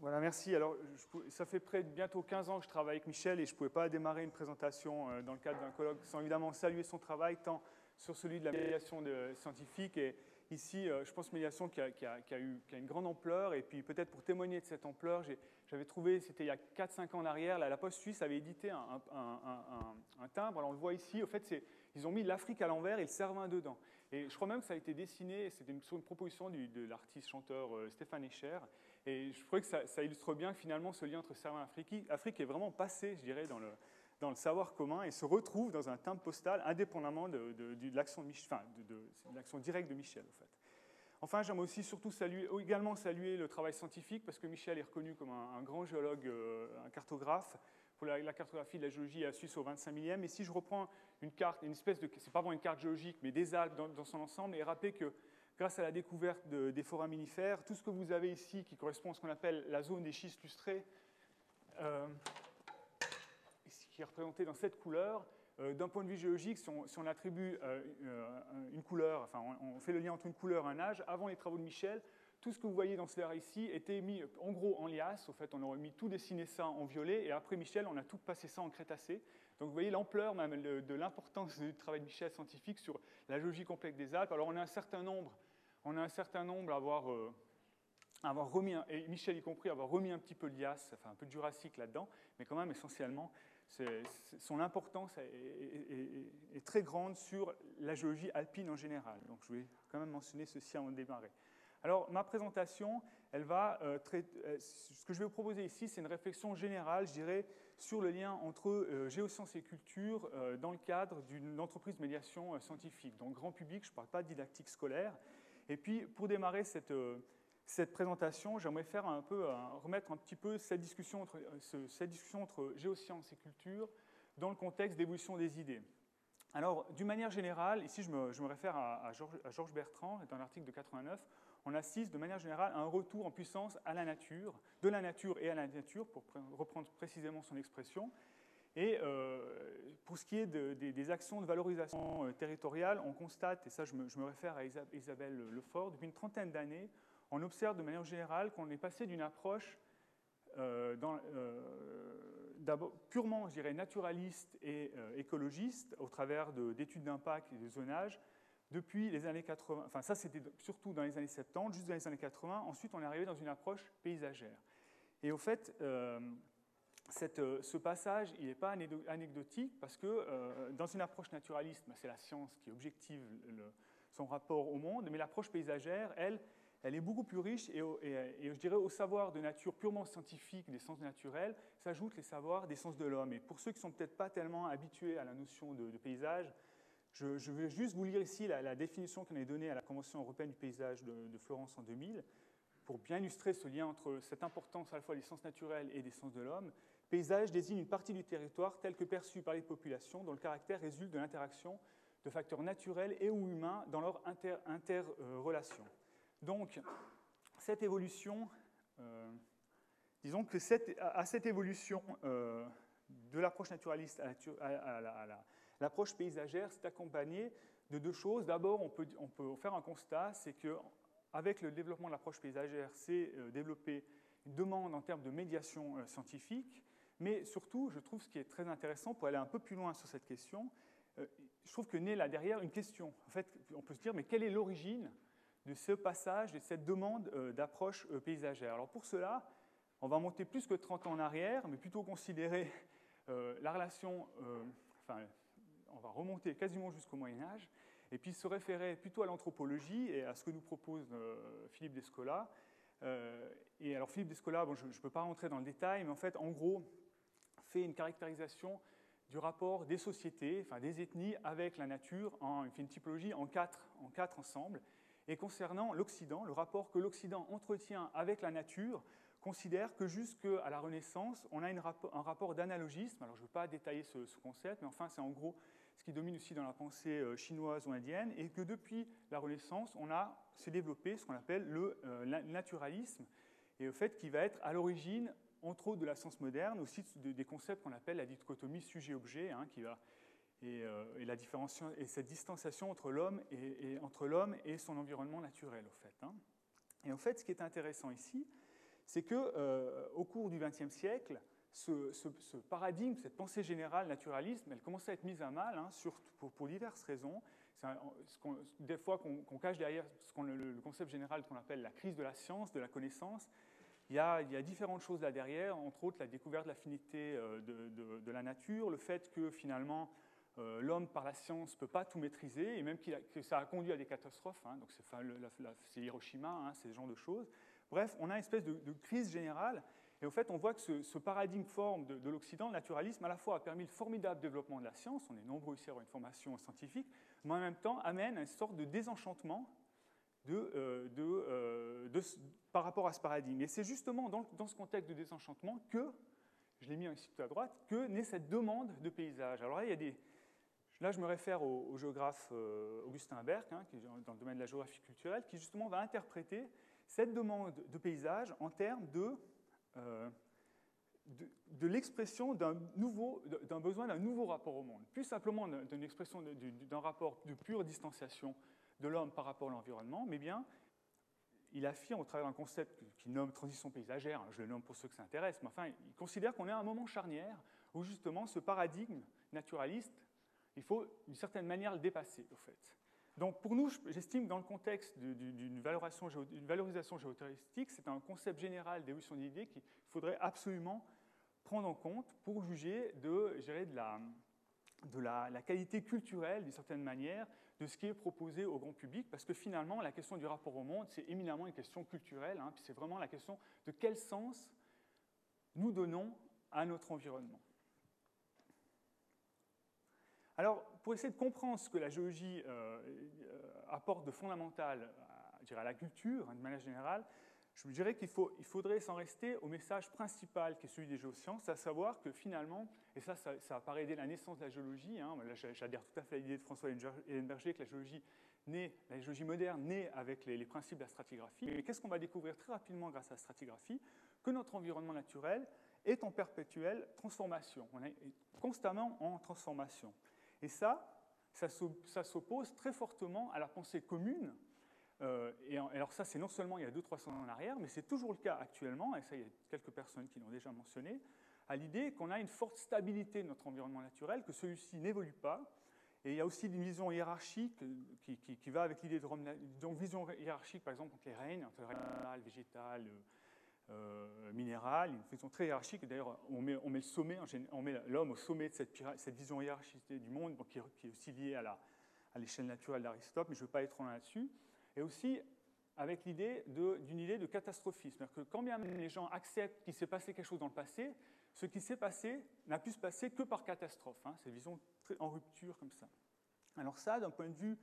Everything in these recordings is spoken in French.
Voilà, merci. Alors, ça fait près de bientôt 15 ans que je travaille avec Michel et je ne pouvais pas démarrer une présentation euh, dans le cadre d'un colloque sans évidemment saluer son travail, tant sur celui de la médiation scientifique et ici, euh, je pense, médiation qui a, a, eu, qui a, une grande ampleur. Et puis, peut-être pour témoigner de cette ampleur, j'avais trouvé, c'était il y a 4-5 ans en arrière, la, Poste suisse avait édité un, un, timbre. Alors, on le voit ici. Au fait, ils ont mis l'Afrique à l'envers et le Cervin dedans. Et je crois même que ça a été dessiné, c'était une, une, proposition de l'artiste-chanteur euh, Stéphane Escher. Et je crois que ça, illustre bien finalement ce lien entre Cervin et Afrique. Afrique est vraiment passé, je dirais, dans le, savoir commun et se retrouve dans un timbre postal indépendamment de, de, l'action enfin, directe de Michel, en fait. Enfin, j'aimerais aussi surtout saluer, également saluer le travail scientifique, parce que Michel est reconnu comme un, grand géologue, euh, un cartographe, pour la, cartographie de la géologie à Suisse au 25 millième. Et si je reprends une carte, une espèce de, c'est pas vraiment une carte géologique, mais des Alpes dans, son ensemble, et rappeler que grâce à la découverte des foraminifères, tout ce que vous avez ici, qui correspond à ce qu'on appelle la zone des schistes lustrés, euh, qui est représenté dans cette couleur, euh, d'un point de vue géologique, si on, attribue euh, une couleur, enfin on, fait le lien entre une couleur et un âge, avant les travaux de Michel, tout ce que vous voyez dans ce verre ici était mis en gros en liasse. Au fait, on aurait mis tout dessiné ça en violet. Et après Michel, on a tout passé ça en crétacé. Donc vous voyez l'ampleur même de l'importance du travail de Michel scientifique sur la géologie complexe des Alpes. Alors on a un certain nombre, on a un certain nombre à avoir, euh, avoir remis, et Michel y compris, avoir remis un petit peu de liasse, enfin un peu de jurassique là-dedans. Mais quand même, essentiellement, son importance est, très grande sur la géologie alpine en général. Donc je vais quand même mentionner ceci avant de démarrer. Alors, ma présentation, elle va euh, euh, ce que je vais vous proposer ici, c'est une réflexion générale, je dirais, sur le lien entre euh, géosciences et culture dans le cadre d'une entreprise de médiation scientifique. Donc, grand public, je ne parle pas de didactique scolaire. Et puis, pour démarrer cette, cette présentation, j'aimerais faire un peu, remettre un petit peu cette discussion, entre, cette discussion entre géosciences et culture dans le contexte d'évolution des idées. Alors, d'une manière générale, ici je me, réfère à, Georges Bertrand, dans un article de 89, on assiste de manière générale à un retour en puissance à la nature, de la nature et à la nature, pour reprendre précisément son expression. Et euh, pour ce qui est des actions de valorisation euh, territoriale, on constate, et ça je me, réfère à Isabelle Lefort, depuis une trentaine d'années, on observe de manière générale qu'on est passé d'une approche euh, purement, je dirais, naturaliste et écologiste, au travers d'études d'impact et de zonage, depuis les années 80, enfin ça c'était surtout dans les années 70, juste dans les années 80, ensuite on est arrivé dans une approche paysagère. Et au fait, euh, euh, ce passage, il n'est pas anecdotique parce que euh, dans une approche naturaliste, bah, c'est la science qui objective son rapport au monde, mais l'approche paysagère, elle, elle est beaucoup plus riche et, je dirais au savoir de nature purement scientifique des sciences naturelles s'ajoutent les savoirs des sciences de l'homme. Et pour ceux qui ne sont peut-être pas tellement habitués à la notion de paysage, je, vais juste vous lire ici la, définition qu'on a donnée à la Convention européenne du paysage de, Florence en 2000, pour bien illustrer ce lien entre cette importance à la fois des sciences naturelles et des sciences de l'homme. Paysage désigne une partie du territoire telle que perçue par les populations, dont le caractère résulte de l'interaction de facteurs naturels et ou humains dans leur interrelation. Donc, cette évolution, euh, disons que à cette évolution euh, de l'approche naturaliste à, l'approche paysagère, c'est accompagné de deux choses. D'abord, on peut, faire un constat, c'est qu'avec le développement de l'approche paysagère, c'est euh, développer une demande en termes de médiation euh, scientifique, mais surtout, je trouve ce qui est très intéressant pour aller un peu plus loin sur cette question, euh, je trouve que naît là derrière une question. En fait, on peut se dire, mais quelle est l'origine de ce passage, de cette demande d'approche paysagère? Alors pour cela, on va monter plus que 30 ans en arrière, mais plutôt considérer la relation, on va remonter quasiment jusqu'au Moyen Âge, et puis se référer plutôt à l'anthropologie et à ce que nous propose euh, Philippe Descola. et alors Philippe Descola, bon, je ne peux pas rentrer dans le détail, mais en fait, en gros, fait une caractérisation du rapport des sociétés, enfin des ethnies avec la nature, fait une typologie en quatre, en quatre ensembles. Et concernant l'Occident, le rapport que l'Occident entretient avec la nature, considère que jusqu'à la Renaissance, on a un rapport d'analogisme. Alors je ne veux pas détailler ce, concept, mais enfin c'est en gros ce qui domine aussi dans la pensée euh, chinoise ou indienne, et que depuis la Renaissance, on a s'est développé ce qu'on appelle le euh, naturalisme, et au fait qui va être à l'origine, entre autres de la science moderne, aussi des concepts qu'on appelle la dichotomie sujet-objet, hein, qui va et, euh, et, et cette distanciation entre l'homme et, entre l'homme et son environnement naturel, au fait. Hein. Et en fait, ce qui est intéressant ici, c'est que euh, au cours du XXe siècle, ce, paradigme, cette pensée générale naturalisme, elle commence à être mise à mal, hein, pour, diverses raisons. des fois qu'on cache derrière le, concept général qu'on appelle la crise de la science, de la connaissance. Il y, a, différentes choses là derrière, entre autres la découverte de l'affinité euh, de, de, la nature, le fait que finalement euh, l'homme par la science ne peut pas tout maîtriser, et même que ça a conduit à des catastrophes, hein, donc c'est Hiroshima, hein, ce genre de choses. Bref, on a une espèce de, crise générale, et en fait on voit que ce, paradigme forme de, l'Occident, le naturalisme, à la fois a permis le formidable développement de la science, on est nombreux ici à avoir une formation scientifique, mais en même temps amène à une sorte de désenchantement euh, euh, par rapport à ce paradigme. Et c'est justement dans, dans, ce contexte de désenchantement que, je l'ai mis ici tout à droite, que naît cette demande de paysage. Alors là, il y a des, là je me réfère au, géographe euh, Augustin Berck, hein, qui est dans le domaine de la géographie culturelle, qui justement va interpréter cette demande de paysage en termes de, de, de l'expression d'un besoin d'un nouveau rapport au monde, plus simplement d'une expression d'un rapport de pure distanciation de l'homme par rapport à l'environnement, mais bien, il affirme au travers d'un concept qu'il nomme transition paysagère, je le nomme pour ceux que ça intéresse, mais enfin, il considère qu'on est à un moment charnière où justement ce paradigme naturaliste, il faut d'une certaine manière le dépasser, au fait. Donc pour nous, j'estime dans le contexte d'une valorisation, géotouristique, c'est un concept général d'évolution d'idées qu'il faudrait absolument prendre en compte pour juger de, de la, de la, qualité culturelle, d'une certaine manière, de ce qui est proposé au grand public, parce que finalement, la question du rapport au monde, c'est éminemment une question culturelle, hein, puis c'est vraiment la question de quel sens nous donnons à notre environnement. Alors, pour essayer de comprendre ce que la géologie euh, euh, apporte de fondamental à, à la culture, hein, de manière générale, je dirais qu'il il faudrait s'en rester au message principal qui est celui des géosciences, à savoir que finalement, et ça, ça, apparaît dès la naissance de la géologie, hein, j'adhère tout à fait à l'idée de François Ellenberger que la géologie, naît, la géologie moderne naît avec les, principes de la stratigraphie. Mais qu'est-ce qu'on va découvrir très rapidement grâce à la stratigraphie? Que notre environnement naturel est en perpétuelle transformation. On est constamment en transformation. Et ça, ça s'oppose très fortement à la pensée commune euh, et alors ça, c'est non seulement il y a 200-300 ans en arrière, mais c'est toujours le cas actuellement, et ça, il y a quelques personnes qui l'ont déjà mentionné, à l'idée qu'on a une forte stabilité de notre environnement naturel, que celui-ci n'évolue pas. Et il y a aussi une vision hiérarchique qui, qui, va avec l'idée de Rome, donc vision hiérarchique, par exemple, entre les règnes, entre le règne végétal, euh, minéral, une vision très hiérarchique. D'ailleurs, on met, le sommet, on met l'homme au sommet de cette, vision hiérarchique du monde, qui, est aussi liée à l'échelle naturelle d'Aristote, mais je ne veux pas être trop là-dessus et aussi avec l'idée d'une idée de catastrophisme. que quand bien les gens acceptent qu'il s'est passé quelque chose dans le passé, ce qui s'est passé n'a pu se passer que par catastrophe. Hein, c'est vision en rupture comme ça. Alors ça, d'un point de vue,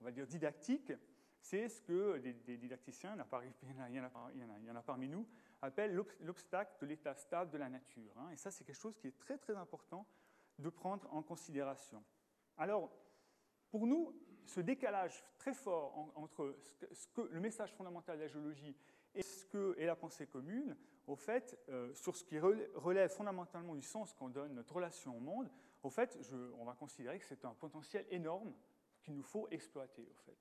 on va dire, didactique, c'est ce que des, didacticiens, il y, en a, parmi nous, appellent l'obstacle de l'état stable de la nature. Hein. et ça, c'est quelque chose qui est très très important de prendre en considération. Alors, pour nous, ce décalage très fort entre le message fondamental de la géologie et la pensée commune, au fait, euh, sur ce qui relève fondamentalement du sens qu'on donne notre relation au monde, au fait, on va considérer que c'est un potentiel énorme qu'il nous faut exploiter, au fait.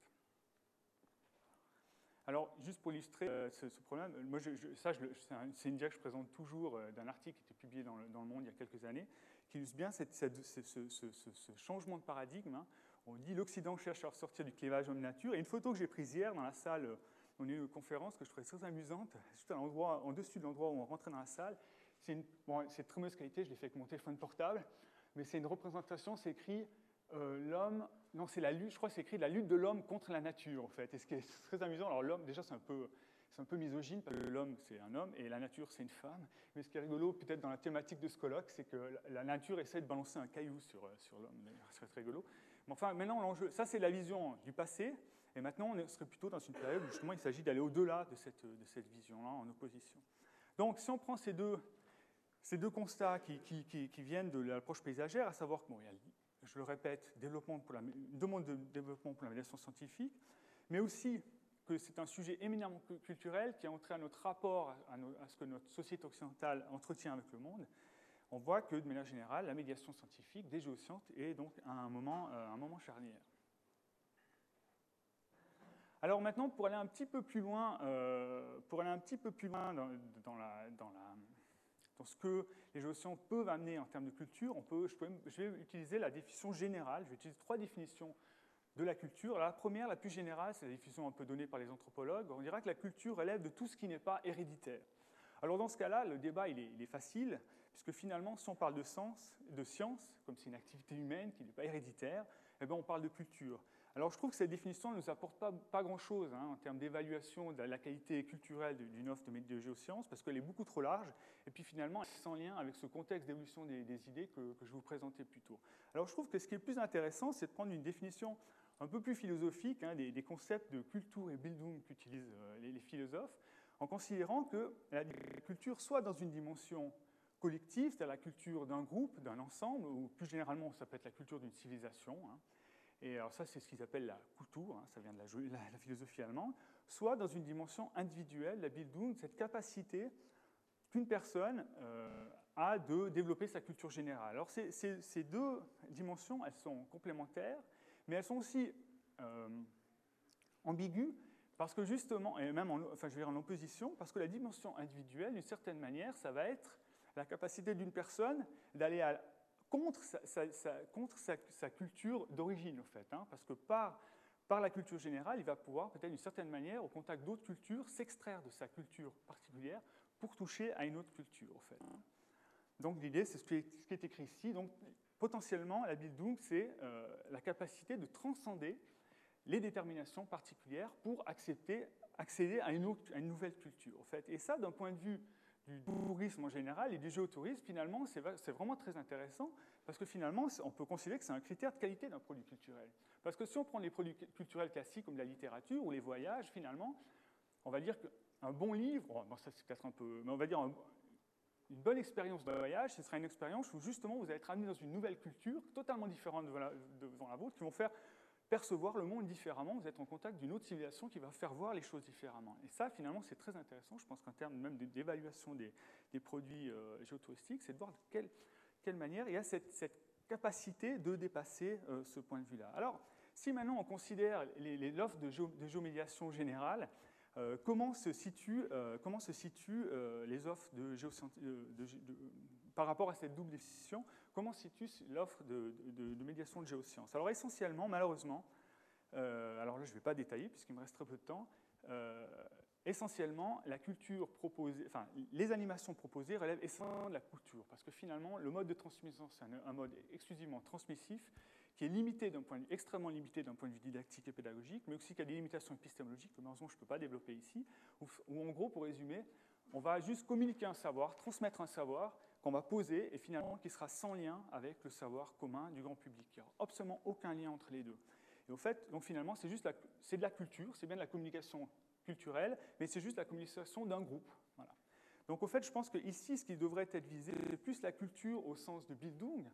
Alors, juste pour illustrer euh, ce, problème, moi, ça, c'est une idée que je présente toujours euh, d'un article qui était publié dans le, Monde il y a quelques années, qui illustre bien ce, changement de paradigme. Hein, on dit l'Occident cherche à ressortir du clivage homme-nature. Et une photo que j'ai prise hier dans la salle, on a eu une conférence que je trouvais très amusante, juste à l'endroit, en dessus de l'endroit où on rentrait dans la salle. C'est bon, très mauvaise qualité, je l'ai fait avec mon téléphone portable, mais c'est une représentation, c'est écrit euh, l'homme, non, c'est la lutte, je crois que c'est écrit la lutte de l'homme contre la nature, en fait. Et ce qui est très amusant, alors l'homme, déjà, c'est un peu. C'est un peu misogyne parce que l'homme c'est un homme et la nature c'est une femme. Mais ce qui est rigolo peut-être dans la thématique de ce colloque, c'est que la nature essaie de balancer un caillou sur, euh, sur l'homme. C'est très rigolo enfin, maintenant, l'enjeu, ça c'est la vision du passé, et maintenant on serait plutôt dans une période où justement il s'agit d'aller au-delà de cette, de cette vision-là en opposition. Donc si on prend ces deux, ces deux constats qui, qui, viennent de l'approche paysagère, à savoir que, bon, y a, je le répète, développement pour la, une demande de développement pour la médiation scientifique, mais aussi que c'est un sujet éminemment culturel qui a entré à notre rapport à, ce que notre société occidentale entretient avec le monde, on voit que, de manière générale, la médiation scientifique des géosciences est donc à un moment, euh, un moment charnière. Alors maintenant, pour aller un petit peu plus loin, euh, pour aller un petit peu plus loin dans, la, dans, la, dans, ce que les géosciences peuvent amener en termes de culture, on peut, je, vais utiliser la définition générale. Je vais utiliser trois définitions de la culture. La première, la plus générale, c'est la définition un peu donnée par les anthropologues. On dira que la culture relève de tout ce qui n'est pas héréditaire. Alors dans ce cas-là, le débat est, il est, facile, puisque finalement, si on parle de, sens, de science, comme c'est une activité humaine qui n'est pas héréditaire, eh bien, on parle de culture. Alors je trouve que cette définition ne nous apporte pas, grand-chose hein, en termes d'évaluation de la qualité culturelle d'une offre de, de géosciences, parce qu'elle est beaucoup trop large, et puis finalement elle est sans lien avec ce contexte d'évolution des, idées que, je vous présentais plus tôt. Alors je trouve que ce qui est plus intéressant, c'est de prendre une définition un peu plus philosophique hein, des, concepts de culture et Bildung qu'utilisent euh, les, les, philosophes, en considérant que la culture soit dans une dimension collective, c'est-à-dire la culture d'un groupe, d'un ensemble, ou plus généralement ça peut être la culture d'une civilisation, hein, et alors ça c'est ce qu'ils appellent la Kultur, hein, ça vient de la, philosophie allemande, soit dans une dimension individuelle, la Bildung, cette capacité qu'une personne euh, a de développer sa culture générale. Alors ces, deux dimensions, elles sont complémentaires, mais elles sont aussi euh, ambiguës, parce que justement, et même en, enfin, je vais en opposition, parce que la dimension individuelle, d'une certaine manière, ça va être la capacité d'une personne d'aller à contre sa, culture d'origine, en fait. Hein, parce que par, la culture générale, il va pouvoir, peut-être d'une certaine manière, au contact d'autres cultures, s'extraire de sa culture particulière pour toucher à une autre culture, en fait. Donc l'idée, c'est ce, qui est écrit ici. Donc potentiellement, la Bildung, c'est euh, la capacité de transcender les déterminations particulières pour accéder à une, à une nouvelle culture. En fait. Et ça, d'un point de vue du tourisme en général et du géotourisme, finalement, c'est vraiment très intéressant parce que finalement, on peut considérer que c'est un critère de qualité d'un produit culturel. Parce que si on prend les produits culturels classiques comme la littérature ou les voyages, finalement, on va dire qu'un bon livre, bon, ça c'est peut-être un peu, mais on va dire une bonne expérience de voyage, ce sera une expérience où justement vous allez être amené dans une nouvelle culture totalement différente de la, de, la vôtre, qui vont faire percevoir le monde différemment, vous êtes en contact d'une autre civilisation qui va faire voir les choses différemment. Et ça, finalement, c'est très intéressant. Je pense qu'en termes même d'évaluation des, produits euh, géotouristiques, c'est de voir de quelle, manière il y a cette, capacité de dépasser euh, ce point de vue-là. Alors, si maintenant on considère l'offre de, de, géomédiation générale, euh, comment se situent, les offres de, de, par rapport à cette double décision comment situe l'offre de, médiation de géosciences? Alors essentiellement, malheureusement, euh, alors là je ne vais pas détailler puisqu'il me reste très peu de temps, euh, essentiellement la culture proposée, les animations proposées relèvent essentiellement de la culture parce que finalement le mode de transmission c'est un, mode exclusivement transmissif qui est limité d'un point de vue, extrêmement limité d'un point de vue didactique et pédagogique, mais aussi qui a des limitations épistémologiques que malheureusement je ne peux pas développer ici, où en gros pour résumer, on va juste communiquer un savoir, transmettre un savoir qu'on va poser et finalement qui sera sans lien avec le savoir commun du grand public. Il n'y aura absolument aucun lien entre les deux. Et au fait, donc finalement, c'est juste c'est de la culture, c'est bien de la communication culturelle, mais c'est juste la communication d'un groupe. Voilà. Donc au fait, je pense que ici, ce qui devrait être visé, c'est plus la culture au sens de Bildung.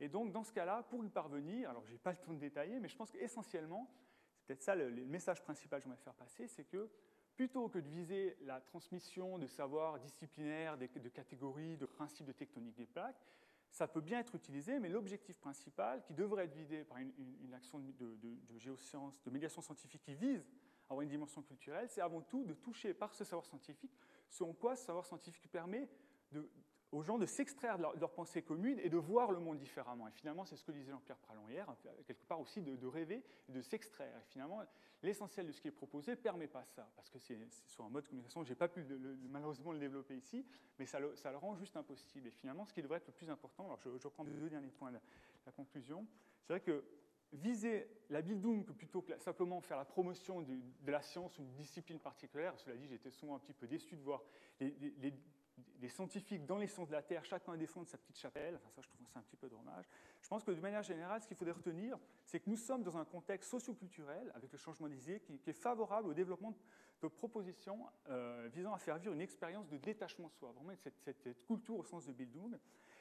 Et donc dans ce cas-là, pour y parvenir, alors je n'ai pas le temps de détailler, mais je pense qu'essentiellement, c'est peut-être ça le, le, message principal que je voudrais faire passer, c'est que plutôt que de viser la transmission de savoirs disciplinaires, de, catégories, de principes de tectonique des plaques, ça peut bien être utilisé, mais l'objectif principal, qui devrait être vidé par une, action de, de, géosciences, de médiation scientifique qui vise à avoir une dimension culturelle, c'est avant tout de toucher par ce savoir scientifique ce en quoi ce savoir scientifique permet de, aux gens de s'extraire de, leur, pensée commune et de voir le monde différemment. Et finalement, c'est ce que disait Jean-Pierre Pralon hier, quelque part aussi de, rêver et de s'extraire. Et finalement, l'essentiel de ce qui est proposé ne permet pas ça, parce que c'est sur un mode de communication, je n'ai pas pu malheureusement le développer ici, mais ça le, ça le, rend juste impossible. Et finalement, ce qui devrait être le plus important, alors je, je reprends deux derniers points de la conclusion, c'est vrai que viser la Bildung plutôt que simplement faire la promotion de, la science ou une discipline particulière, cela dit, j'étais souvent un petit peu déçu de voir les des scientifiques dans les sciences de la Terre, chacun défendre sa petite chapelle. Enfin, ça, je trouve un petit peu dommage. Je pense que de manière générale, ce qu'il faudrait retenir, c'est que nous sommes dans un contexte socioculturel, avec le changement des idées, qui, est favorable au développement de propositions euh, visant à faire vivre une expérience de détachement de soi, vraiment cette, cette, culture au sens de Bildung.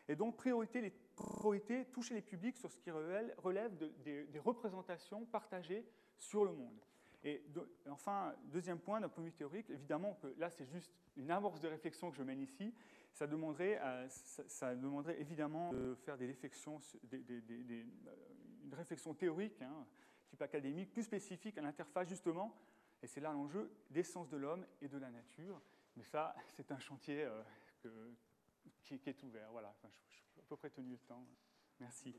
Et donc, priorité, les, priorité toucher les publics sur ce qui relève, des représentations partagées sur le monde. Et enfin, deuxième point, d'un point de vue théorique, évidemment que là, c'est juste une amorce de réflexion que je mène ici. Ça demanderait, euh, ça, demanderait évidemment de faire des réflexions, euh, une réflexion théorique, hein, type académique, plus spécifique à l'interface justement Et c'est là l'enjeu des sens de l'homme et de la nature. Mais ça, c'est un chantier qui, est ouvert. Voilà, enfin, je, je, à peu près tenu le temps. Merci.